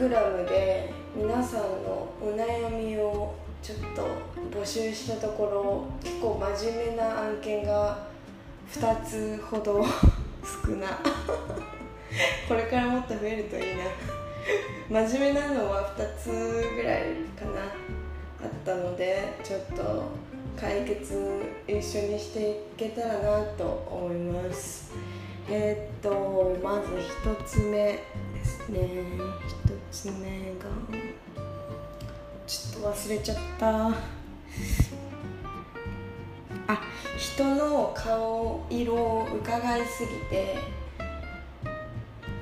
グラムで皆さんのお悩みをちょっと募集したところ結構真面目な案件が2つほど 少な。これからもっと増えるといいな。真面目なのは2つぐらいかな。あったのでちょっと解決一緒にしていけたらなと思います。えー、っとまず1つ目。です。ね1つ目が。ちょっと忘れちゃった。あ人の顔色を伺いすぎて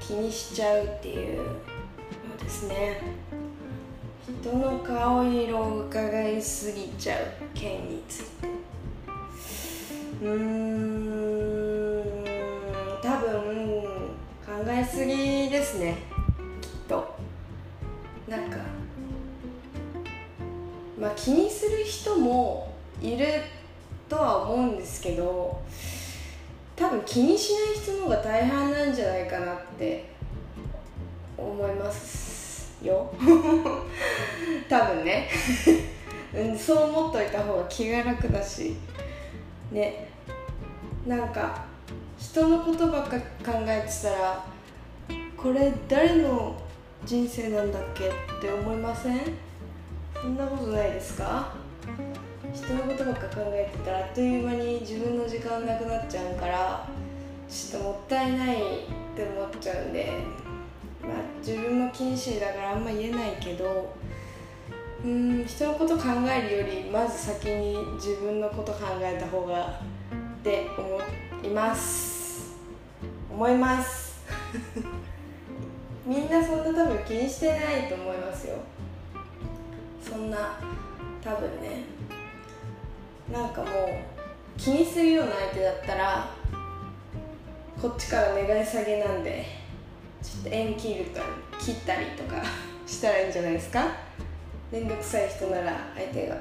気にしちゃうっていうのですね。人の顔色を伺いすぎちゃう件について。うーん。えすぎですね。きっと。なんかまあ気にする人もいるとは思うんですけど多分気にしない人の方が大半なんじゃないかなって思いますよ。多分ね。そう思っといた方が気が楽だし。ね。なんか人のことばっか考えてたらこれ誰の人生なんだっけって思いません？そんなことないですか？人のことばっか考えてたらあっという間に自分の時間なくなっちゃうからちょっともったいないって思っちゃうんでまあ自分も禁止だからあんま言えないけどうん人のこと考えるよりまず先に自分のこと考えた方がって思います。思います。みんなそんな多分気にしてないと思いますよ。そんな多分ね。なんかもう気にするような相手だったらこっちから願い下げなんでちょっと縁切るか切ったりとか したらいいんじゃないですか？面倒くさい人なら相手が。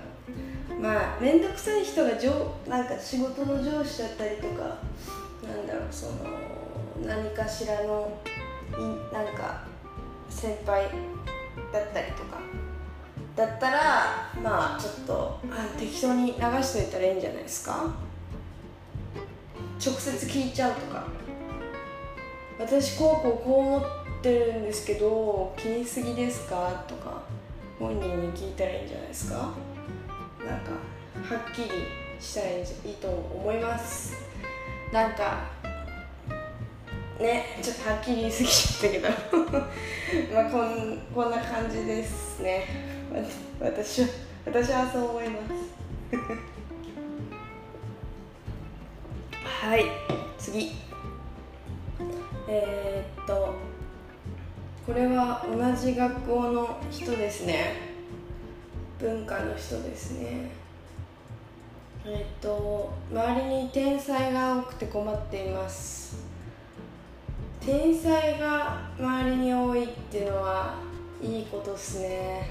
まあ面倒くさい人が上なんか仕事の上司だったりとかなんだろうその何かしらのいなんか先輩だったりとか。だったらまあちょっとあ適当に流しといたらいいんじゃないですか。直接聞いちゃうとか。私こうこうこう思ってるんですけど気にすぎですか？とか本人に聞いたらいいんじゃないですか？なんかはっきりしたらいいと思います。なんかねちょっとはっきり言い過ぎちゃったけど。まあこんこんな感じですね。私は私はそう思います。はい。次。えー、っとこれは同じ学校の人ですね。文化の人ですね。え、っと周りに天才が多くて困っています。天才が周りに多いっていうのはいいことっすね。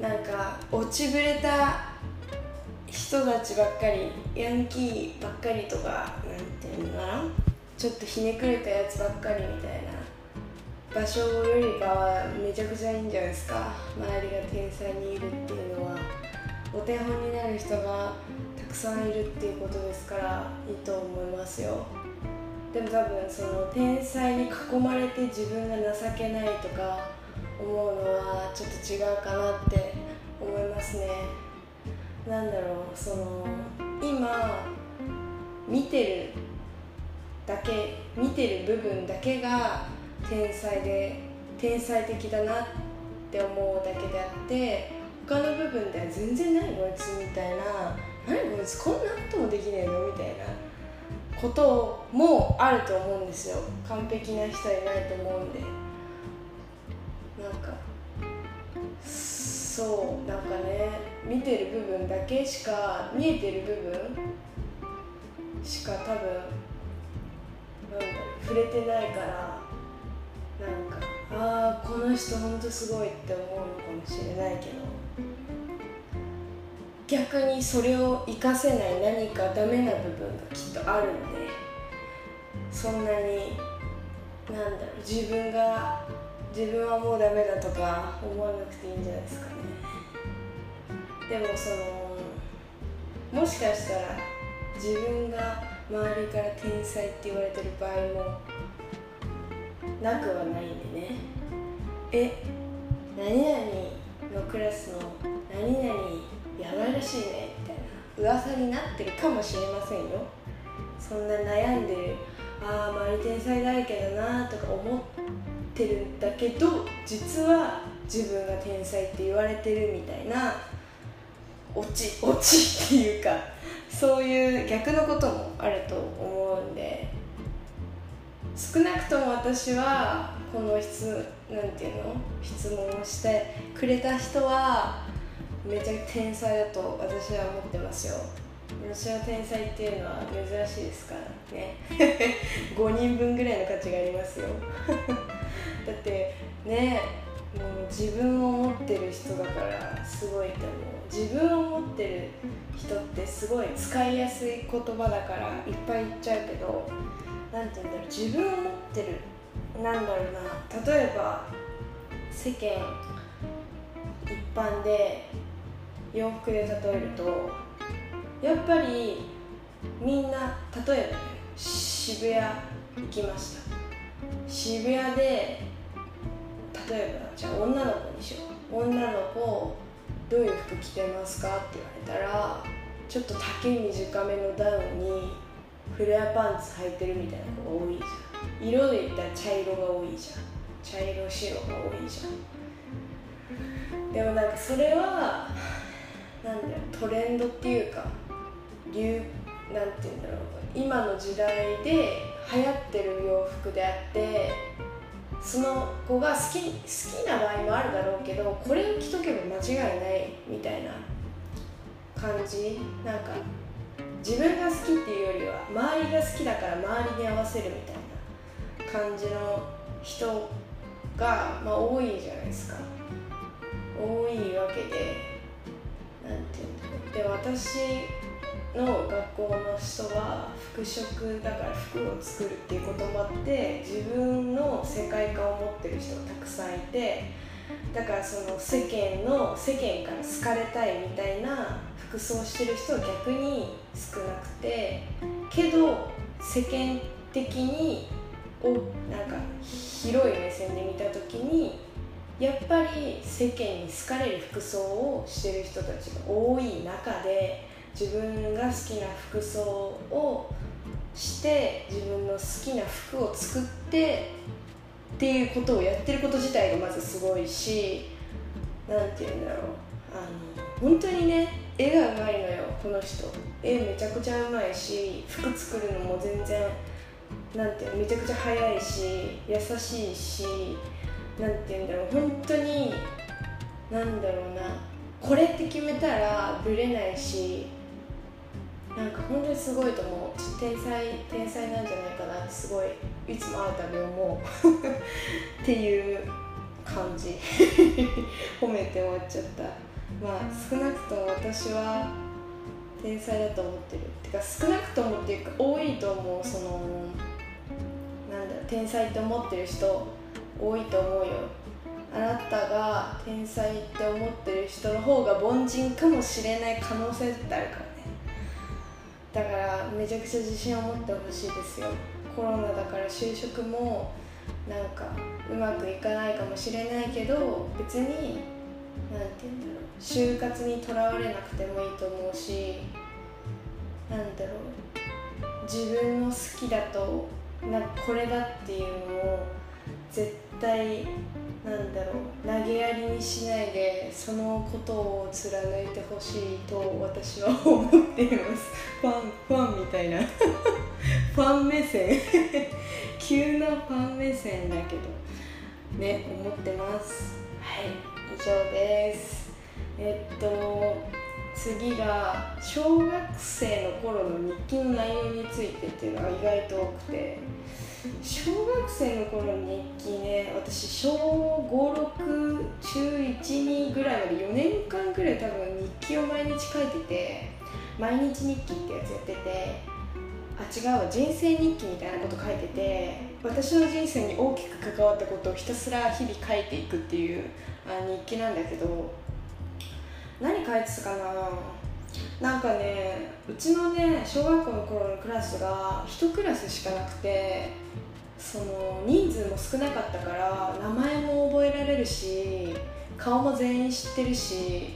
なんか落ちぶれた人たちばっかりヤンキーばっかりとかなんていうのかな？ちょっとひねくれたやつばっかりみたいな場所よりかはめちゃくちゃいいんじゃないですか。周りが天才にいるっていうのはお手本になる人がたくさんいるっていうことですからいいと思いますよ。でも多分その天才に囲まれて自分が情けないとか思うのはちょっと違うかなって思いますね。なんだろうその今見てるだけ見てる部分だけが天才で天才的だなって思うだけであって他の部分では全然ないこいつみたいな何こいつこんなこともできねえのみたいなこともあると思うんですよ。完璧な人はいないと思うんで。なんかそうなんかね見てる部分だけしか見えてる部分しか多分なんだ触れてないからなんかああこの人ほんとすごいって思うのかもしれないけど。逆にそれを活かせない何かダメな部分がきっとあるんでそんなになんだろう自分が自分はもうダメだとか思わなくていいんじゃないですかね。でもそのもしかしたら自分が周りから天才って言われてる場合もなくはないんでね。え何々のクラスの何々やばいらしいねみたいな噂になってるかもしれませんよ。そんな悩んでるああ周り天才だらけだなとか思ってるんだけど実は自分が天才って言われてるみたいなオチオチっていうかそういう逆のこともあると思うんで少なくとも私はこの質なんていうの質問をしてくれた人はめちゃ天才だと私は思ってますよ。私は天才っていうのは珍しいですからね。5人分ぐらいの価値がありますよ。だってねもう自分を持ってる人だからすごいと思う。自分を持ってる人ってすごい使いやすい言葉だからいっぱい言っちゃうけど何て言うんだろう。自分を持ってる。なんだろうな。例えば世間一般で洋服で例えるとやっぱりみんな例えばね渋谷行きました。渋谷で例えばじゃあ女の子にしよう。女の子どういう服着てますかって言われたらちょっと丈短めのダウンにフレアパンツ履いてるみたいな子が多いじゃん。色で言ったら茶色が多いじゃん。茶色白が多いじゃん。でもなんかそれはなんだよトレンドっていうか流なんて言うんだろう今の時代で流行ってる洋服であってその子が好き好きな場合もあるだろうけどこれを着とけば間違いないみたいな感じ。なんか自分が好きっていうよりは周りが好きだから周りに合わせるみたいな感じの人が、まあ、多いじゃないですか。多いわけで。で私の学校の人は服飾だから服を作るっていうこともあって自分の世界観を持ってる人がたくさんいてだからその世間の世間から好かれたいみたいな服装してる人は逆に少なくてけど世間的におなんか広い目線で見た時にやっぱり世間に好かれる服装をしてる人たちが多い中で自分が好きな服装をして自分の好きな服を作ってっていうことをやってること自体がまずすごいし何て言うんだろう。あの本当にね絵がうまいのよこの人。絵めちゃくちゃうまいし服作るのも全然なんてめちゃくちゃ早いし優しいし何て言うんだろう本当になんだろうなこれって決めたらぶれないしなんか本当にすごいと思う。天才天才なんじゃないかな。ってすごいいつも会うたび思う。っていう感じ。褒めて終わっちゃった。まあ少なくとも私は天才だと思ってる。てか少なくともっていうか多いと思う。そのなんだ天才って思ってる人多いと思うよ。あなたが天才って思ってる人の方が凡人かもしれない可能性ってあるからね。だからめちゃくちゃ自信を持ってほしいですよ。コロナだから就職もなんかうまくいかないかもしれないけど別に何て言うんだろう。就活にとらわれなくてもいいと思うしなんだろう。自分の好きだとなんかこれだっていうのを絶対なんだろう投げやりにしないでそのことを貫いてほしいと私は思っています。ファンファンみたいな。ファン目線。急なファン目線だけどね思ってます。はい以上です。えっと次が小学生の頃の日記の内容についてっていうのが意外と多くて。小学生の頃の日記ね私小56中12ぐらいまで4年間ぐらい多分日記を毎日書いてて毎日日記ってやつやっててあ違うわ人生日記みたいなこと書いてて私の人生に大きく関わったことをひたすら日々書いていくっていうあ日記なんだけど何書いてたかな？なんかねうちのね小学校の頃のクラスが1クラスしかなくてその人数も少なかったから名前も覚えられるし顔も全員知ってるし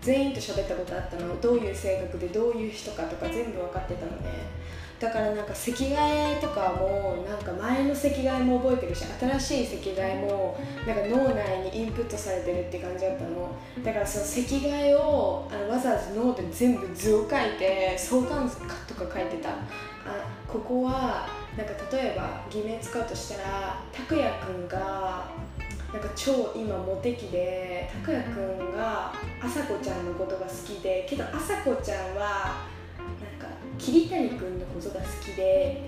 全員と喋ったことあったのどういう性格でどういう人かとか全部分かってたのね。だからなんか席替えとかもなんか前の席替えも覚えてるし新しい席替えもなんか脳内にインプットされてるって感じだったの。だからその席替えをあノートに全部図を書いて相関図とか書いてたあここはなんか例えば偽名使うとしたら拓也くんがなんか超今モテ期で拓也くんが朝子ちゃんのことが好きでけど朝子ちゃんはなんか桐谷君のことが好きで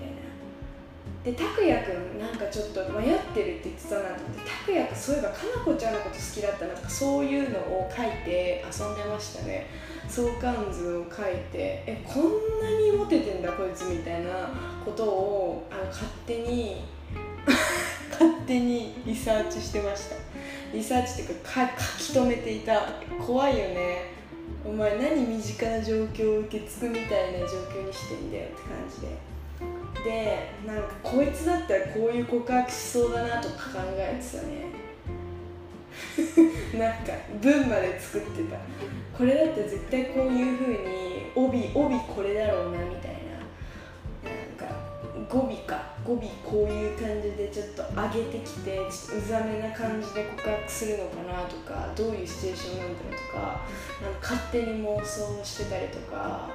みたいなで拓哉君なんかちょっと迷ってるって言ってたなと思って拓哉君そういえばかなこちゃんのこと好きだったなとかそういうのを書いて遊んでましたね。相関図を書いてえこんなにモテてんだこいつみたいなことをあの勝手に 勝手にリサーチしてました。リサーチっていうか書き留めていた。怖いよね。お前何身近な状況を受け継ぐみたいな状況にしてんだよって感じで。でなんかこいつだったらこういう告白しそうだなとか考えてたね。なんか文まで作ってた。これだったら絶対こういう風に帯帯これだろうなみたいな。なんか語尾か。語尾こういう感じでちょっと上げてきてちょっとうざめな感じで告白するのかなとかどういうシチュエーションなんだろうとかなんか勝手に妄想してたりとか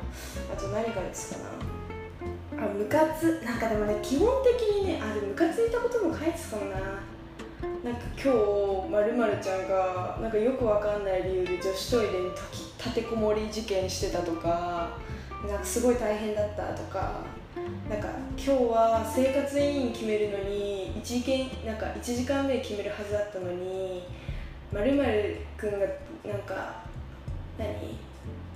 あと何かですかな。あムカつなんかでもね基本的にねあれムカついたことも書いてたかもな。なんか今日まるまるちゃんがなんかよくわかんない理由で女子トイレに立てこもり事件してたとかなんかすごい大変だったとかなんか今日は生活委員決めるのに 1, 時なんか1時間目決めるはずだったのにまるまるくんがなんか何？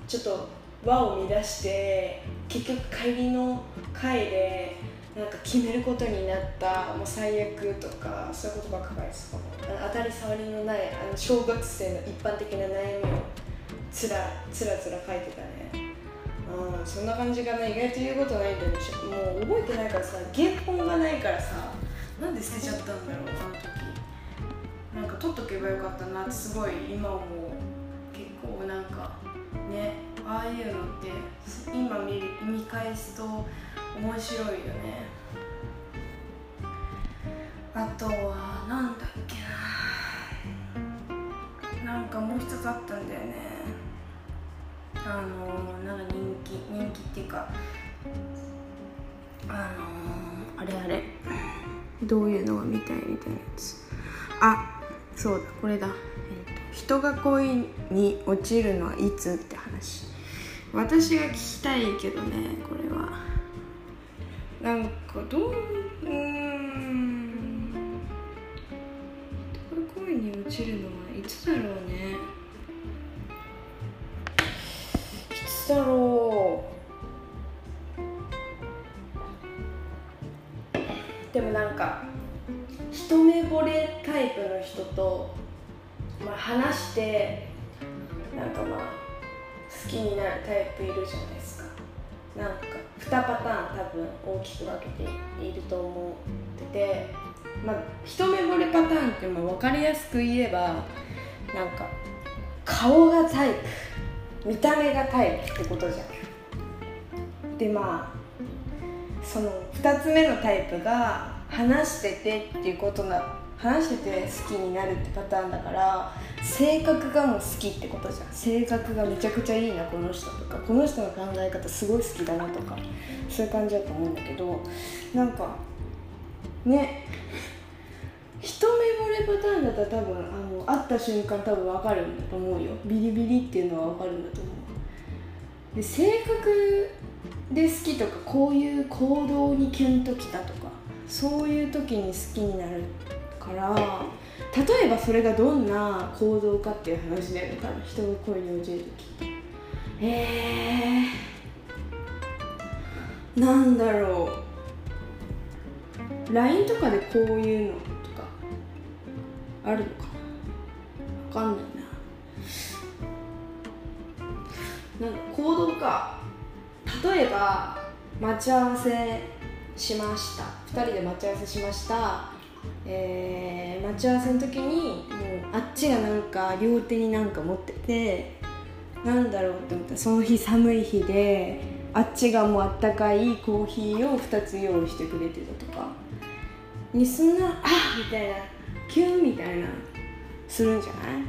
ちょっと輪を乱して結局帰りの会でなんか決めることになったもう最悪とかそういうことばっかりです。当たり障りのないあの小学生の一般的な悩みをつらつらつら書いてたね。うんそんな感じがね意外と言うことないんだよね。もう覚えてないからさ原本がないからさなんで捨てちゃったんだろうあの時。なんか取っとけばよかったなってすごい今思う。結構なんかねああいうのって今見見返すと面白いよね。あとはなんだっけな。なんかもう一つあったんだよね。あのなんか人気人気っていうかあのあれあれ。どういうのが見たいみたいなやつ。あそうだこれだ、えーと、人が恋に落ちるのはいつって話。私が聞きたいけどねこれは。なんかどううん恋に落ちるのはいつだろうね。いつだろう。でもなんか一目惚れタイプの人と、まあ、話してなんかまあ好きになるタイプいるじゃないですか。なんか2パターン多分大きく分けていると思っててまあ一目惚れパターンってまあ分かりやすく言えばなんか顔がタイプ見た目がタイプってことじゃん。でまあその2つ目のタイプが話しててっていうことな話してて好きになるってパターンだから性格がもう好きってことじゃん。性格がめちゃくちゃいいなこの人とか。この人の考え方すごい好きだなとか。そういう感じだと思うんだけどなんかね。一目惚れパターンだったら多分あの会った瞬間多分分かるんだと思うよ。ビリビリっていうのは分かるんだと思う。で性格で好きとかこういう行動にキュンときたとかそういう時に好きになるってから例えばそれがどんな行動かっていう話だよね多分。人が恋に落ちる時えー、なんだろう。LINE とかでこういうのとかあるのかな？わかんないな。なんだ行動か。例えば待ち合わせしました。2人で待ち合わせしました。えー、待ち合わせの時にもうあっちがなんか両手になんか持っててなんだろうって思った。らその日寒い日であっちがもうあったかいコーヒーを2つ用意してくれてたとか。にすんなあみたいなキュンみたいなするんじゃない？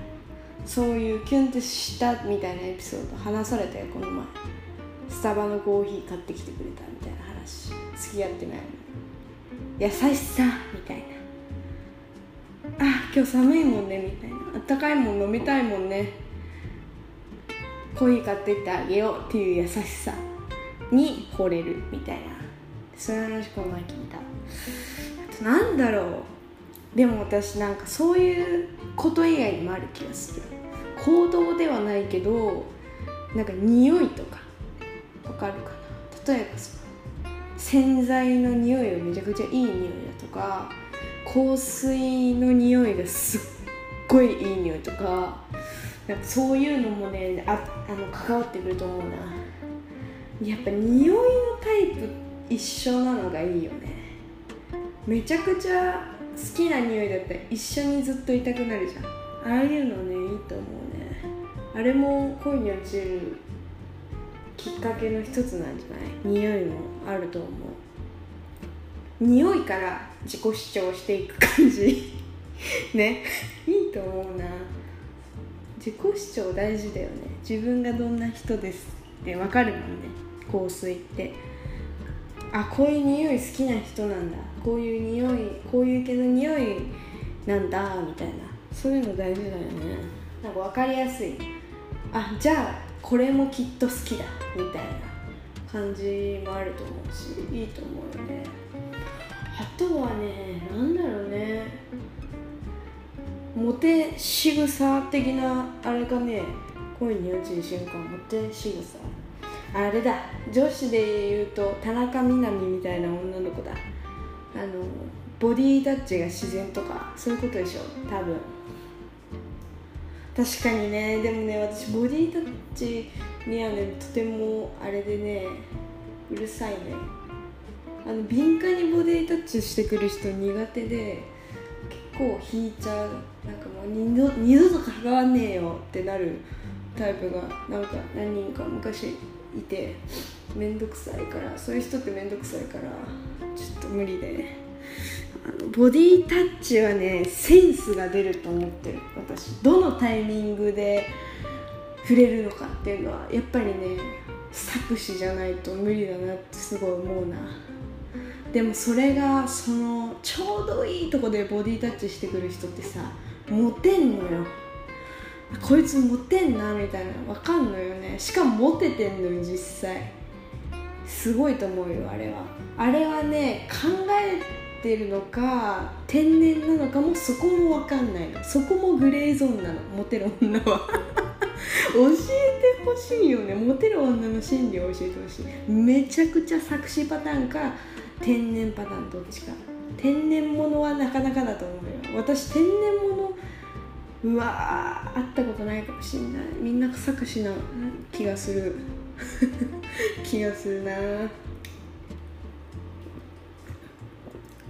そういうキュンってしたみたいなエピソード話されたよこの前。スタバのコーヒー買ってきてくれたみたいな話。付き合ってないの優しさみたいな。今日寒いもんねみたいな。あったかいもん飲みたいもんね。コーヒー買ってってあげようっていう優しさに惚れるみたいな。そういう話この前聞いた。あとなんだろう。でも私なんかそういうこと以外にもある気がする。行動ではないけどなんか匂いとかわかるかな。例えばその洗剤の匂いがめちゃくちゃいい匂いだとか香水の匂いがすっごいいい匂いとかなんかそういうのもねああの関わってくると思うな。やっぱ匂いのタイプ一緒なのがいいよね。めちゃくちゃ好きな匂いだったら一緒にずっといたくなるじゃん。ああいうのねいいと思うね。あれも恋に落ちるきっかけの一つなんじゃない？匂いもあると思う。匂いから自己主張していく感じ。ね。いいと思うな。自己主張大事だよね。自分がどんな人ですって分かるもんね。香水って。あこういう匂い好きな人なんだ。こういう匂いこういう系の匂いなんだ。みたいな。そういうの大事だよね。なんか分かりやすい。あじゃあこれもきっと好きだ。みたいな。感じもあると思うしいいと思うよね。あとはねなんだろうね。モテ仕草的なあれかね。恋に落ちる瞬間モテ仕草。あれだ。女子で言うと田中みな実みたいな女の子だ。あのボディタッチが自然とかそういうことでしょ。多分。確かにね。でもね私ボディタッチにはねとてもあれでねうるさいね。あの敏感にボディタッチしてくる人苦手で結構引いちゃう。なんかもう二度二度と関わんねえよってなるタイプがなんか何人か昔いて面倒くさいからそういう人って面倒くさいからちょっと無理で。ボディタッチはねセンスが出ると思ってる。私。どのタイミングで触れるのかっていうのはやっぱりね作詞じゃないと無理だなってすごい思うな。でもそれがそのちょうどいいとこでボディタッチしてくる人ってさモテんのよ。こいつモテんなみたいな分かんのよね。しかもモテてんのよ実際。すごいと思うよあれは。あれはね考えてるのか天然なのかもそこも分かんないの。そこもグレーゾーンなの。モテる女は。教えてほしいよね。モテる女の心理を教えてほしい。めちゃくちゃ作詞パターンか天然パターンどっちか。天然物はなかなかだと思うよ。私天然物うわ会ったことないかもしんない。みんな作詞な気がする。気がするな。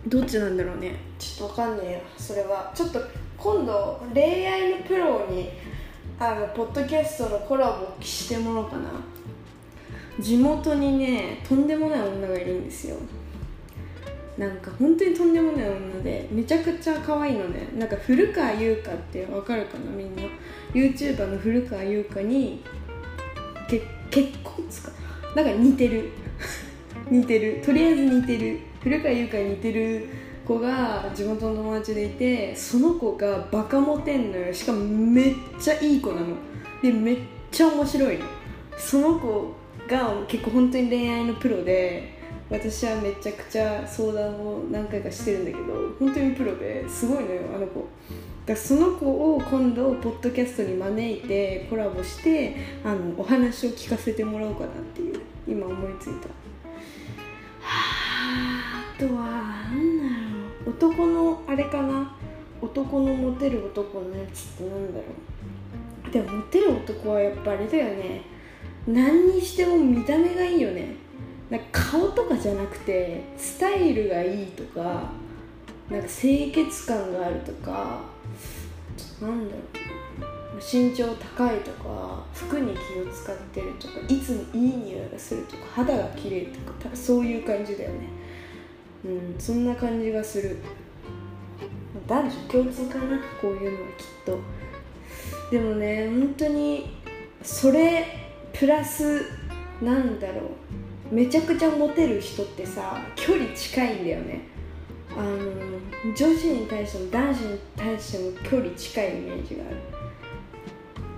どっちなんだろうね。ちょっとわかんねえよ。それはちょっと今度恋愛のプロにあのポッドキャストのコラボしてもらおうかな。地元にねとんでもない女がいるんですよ。なんか本当にとんでもない女でめちゃくちゃ可愛いのね。なんか古川優香ってわかるかなみんな。YouTuber の古川優香にけ結婚ですか。なんか似てる。似てる。とりあえず似てる。古川優香に似てる子が地元の友達でいてその子がバカモテんのよ。しかもめっちゃいい子なの。でめっちゃ面白いの。その子が結構本当に恋愛のプロで私はめちゃくちゃ相談を何回かしてるんだけど本当にプロですごいのよあの子。だその子を今度ポッドキャストに招いてコラボしてあのお話を聞かせてもらおうかなっていう今思いついた。はあ。とは何だろう。男のあれかな。男のモテる男のやつってなんだろう。でもモテる男はやっぱあれだよね。何にしても見た目がいいよね。なんか顔とかじゃなくてスタイルがいいとかなんか清潔感があるとかなんだろう。身長高いとか服に気を使ってるとかいつもいい匂いがするとか肌が綺麗とかそういう感じだよね。うんそんな感じがする。男女共通かなこういうのはきっと。でもね本当にそれプラスなんだろう。めちゃくちゃモテる人ってさ距離近いんだよね。あの女子に対しても男子に対しても距離近いイメージがある。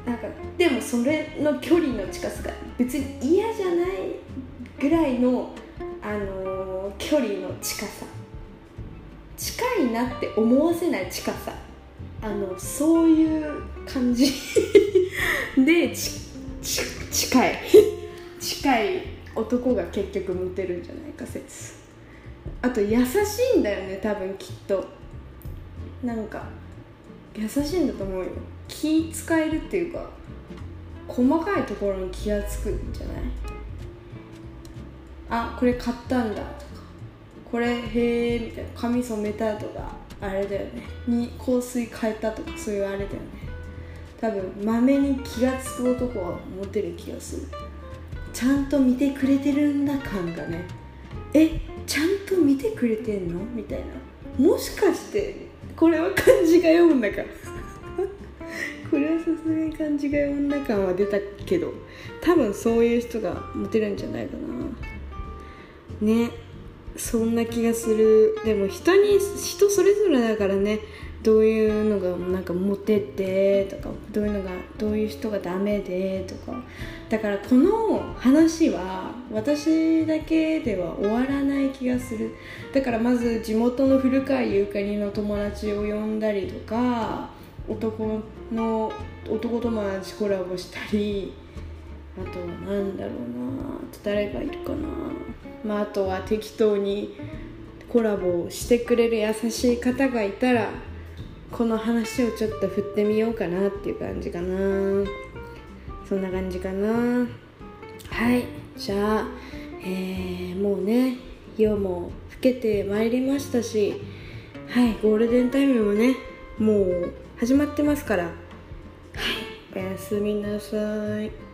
なんかでもそれの距離の近さが別に嫌じゃないぐらいの、あの距離の近さ。近いなって思わせない近さ。あのそういう感じ。で近い。近い男が結局モテるんじゃないか説。あと優しいんだよね多分きっと。なんか優しいんだと思うよ。気使えるっていうか細かいところに気が付くんじゃない？あこれ買ったんだ。とこれへえみたいな髪染めたとかあれだよね。に香水変えたとかそういうあれだよね。多分まめに気が付く男はモテる気がする。ちゃんと見てくれてるんだ感がね。えちゃんと見てくれてんの？みたいな。もしかしてこれは漢字が読むんだか これはさすがに漢字が読んだ感は出たけど多分そういう人がモテるんじゃないかな。ね。そんな気がする。でも人に人それぞれだからね。どういうのがなんかモテてとかどういうのがどういう人がダメでとか。だからこの話は私だけでは終わらない気がする。だからまず地元の古川ゆかりの友達を呼んだりとか男の男友達コラボしたり。あとなんだろうな。誰がいるかな。まああとは適当にコラボをしてくれる優しい方がいたらこの話をちょっと振ってみようかなっていう感じかな。そんな感じかな。はい。じゃあ、えー、もうね夜も更けてまいりましたしはいゴールデンタイムもねもう始まってますから。はい。おやすみなさい。